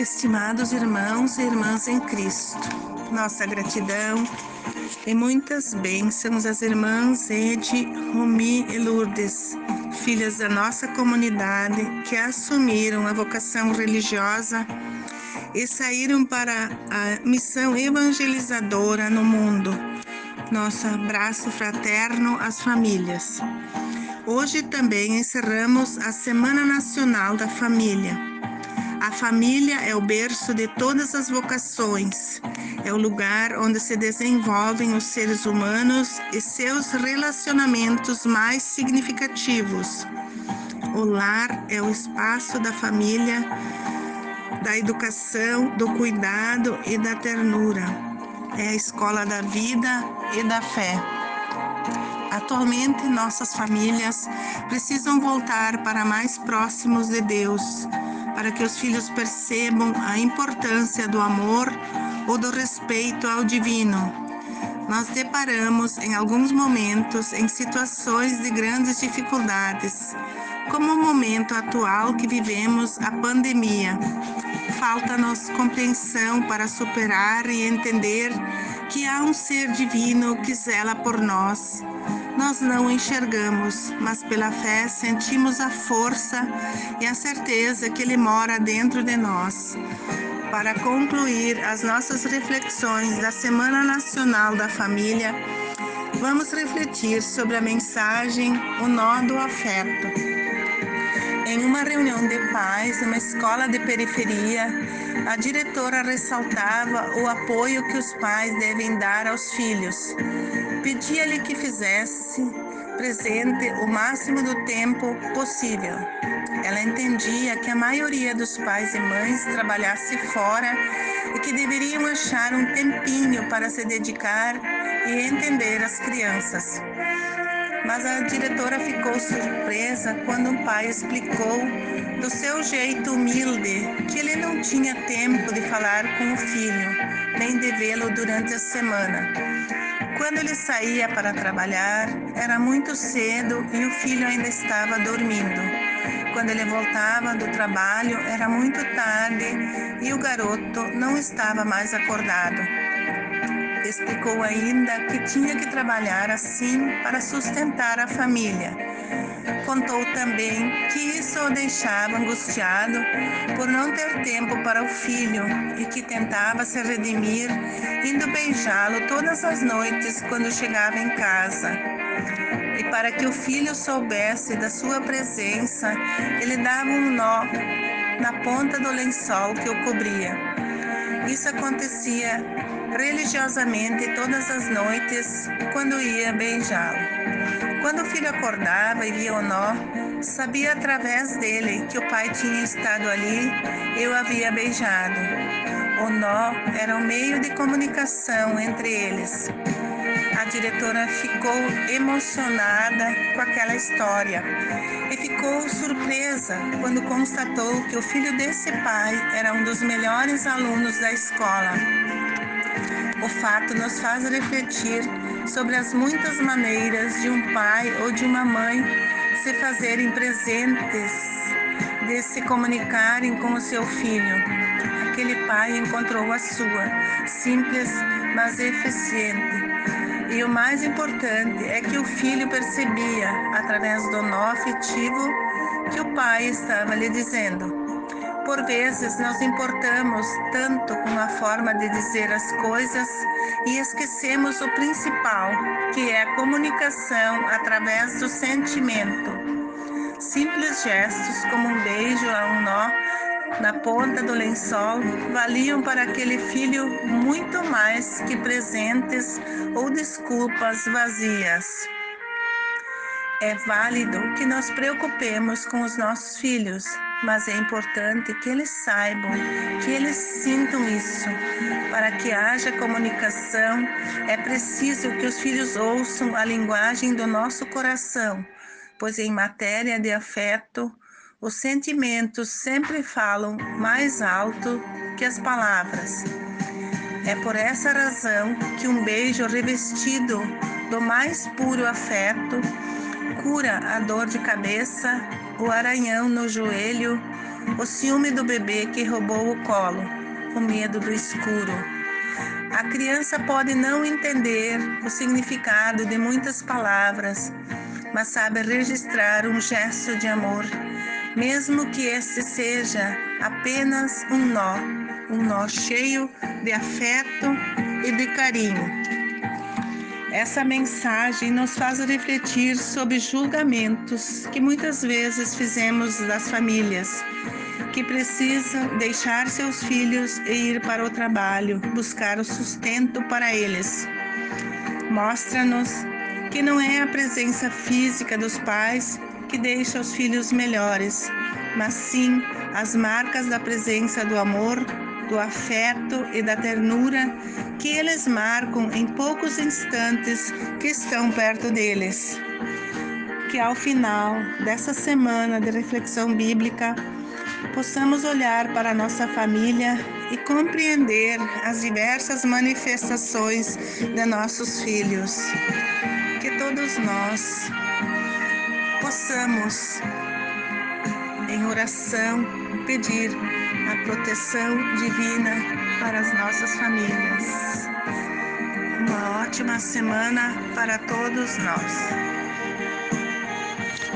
estimados irmãos e irmãs em Cristo. Nossa gratidão e muitas bênçãos às irmãs Ede, Rumi e Lourdes, filhas da nossa comunidade que assumiram a vocação religiosa e saíram para a missão evangelizadora no mundo. Nosso abraço fraterno às famílias. Hoje também encerramos a Semana Nacional da Família. A família é o berço de todas as vocações, é o lugar onde se desenvolvem os seres humanos e seus relacionamentos mais significativos. O lar é o espaço da família, da educação, do cuidado e da ternura. É a escola da vida e da fé. Atualmente, nossas famílias precisam voltar para mais próximos de Deus, para que os filhos percebam a importância do amor ou do respeito ao divino. Nós deparamos em alguns momentos em situações de grandes dificuldades, como o momento atual que vivemos, a pandemia. Falta-nos compreensão para superar e entender que há um ser divino que zela por nós nós não enxergamos, mas pela fé sentimos a força e a certeza que Ele mora dentro de nós. Para concluir as nossas reflexões da Semana Nacional da Família, vamos refletir sobre a mensagem O Nó do Afeto. Em uma reunião de pais, numa escola de periferia, a diretora ressaltava o apoio que os pais devem dar aos filhos Pedia-lhe que fizesse presente o máximo do tempo possível. Ela entendia que a maioria dos pais e mães trabalhasse fora e que deveriam achar um tempinho para se dedicar e entender as crianças. Mas a diretora ficou surpresa quando um pai explicou, do seu jeito humilde, que ele não tinha tempo de falar com o filho, nem de vê-lo durante a semana quando ele saía para trabalhar, era muito cedo e o filho ainda estava dormindo. Quando ele voltava do trabalho, era muito tarde e o garoto não estava mais acordado. Explicou ainda que tinha que trabalhar assim para sustentar a família. Contou também que isso o deixava angustiado por não ter tempo para o filho e que tentava se redimir indo beijá-lo todas as noites quando chegava em casa. E para que o filho soubesse da sua presença, ele dava um nó na ponta do lençol que o cobria. Isso acontecia religiosamente todas as noites quando ia beijá-lo. Quando o filho acordava e via o nó, sabia através dele que o pai tinha estado ali e o havia beijado. O nó era o meio de comunicação entre eles. A diretora ficou emocionada com aquela história e ficou surpresa quando constatou que o filho desse pai era um dos melhores alunos da escola. O fato nos faz refletir sobre as muitas maneiras de um pai ou de uma mãe se fazerem presentes, de se comunicarem com o seu filho aquele pai encontrou a sua, simples, mas eficiente. E o mais importante é que o filho percebia, através do nó afetivo, que o pai estava lhe dizendo. Por vezes nós importamos tanto com a forma de dizer as coisas e esquecemos o principal, que é a comunicação através do sentimento. Simples gestos como um beijo a um nó na ponta do lençol valiam para aquele filho muito mais que presentes ou desculpas vazias. É válido que nos preocupemos com os nossos filhos, mas é importante que eles saibam, que eles sintam isso. Para que haja comunicação, é preciso que os filhos ouçam a linguagem do nosso coração, pois em matéria de afeto, os sentimentos sempre falam mais alto que as palavras. É por essa razão que um beijo revestido do mais puro afeto cura a dor de cabeça, o aranhão no joelho, o ciúme do bebê que roubou o colo, o medo do escuro. A criança pode não entender o significado de muitas palavras, mas sabe registrar um gesto de amor, mesmo que este seja apenas um nó, um nó cheio de afeto e de carinho. Essa mensagem nos faz refletir sobre julgamentos que muitas vezes fizemos das famílias que precisam deixar seus filhos e ir para o trabalho, buscar o sustento para eles. Mostra-nos que não é a presença física dos pais que deixa os filhos melhores, mas sim as marcas da presença do amor, do afeto e da ternura que eles marcam em poucos instantes que estão perto deles. Que ao final dessa semana de reflexão bíblica, possamos olhar para nossa família e compreender as diversas manifestações de nossos filhos. Que todos nós possamos, em oração, pedir a proteção divina para as nossas famílias. Uma ótima semana para todos nós.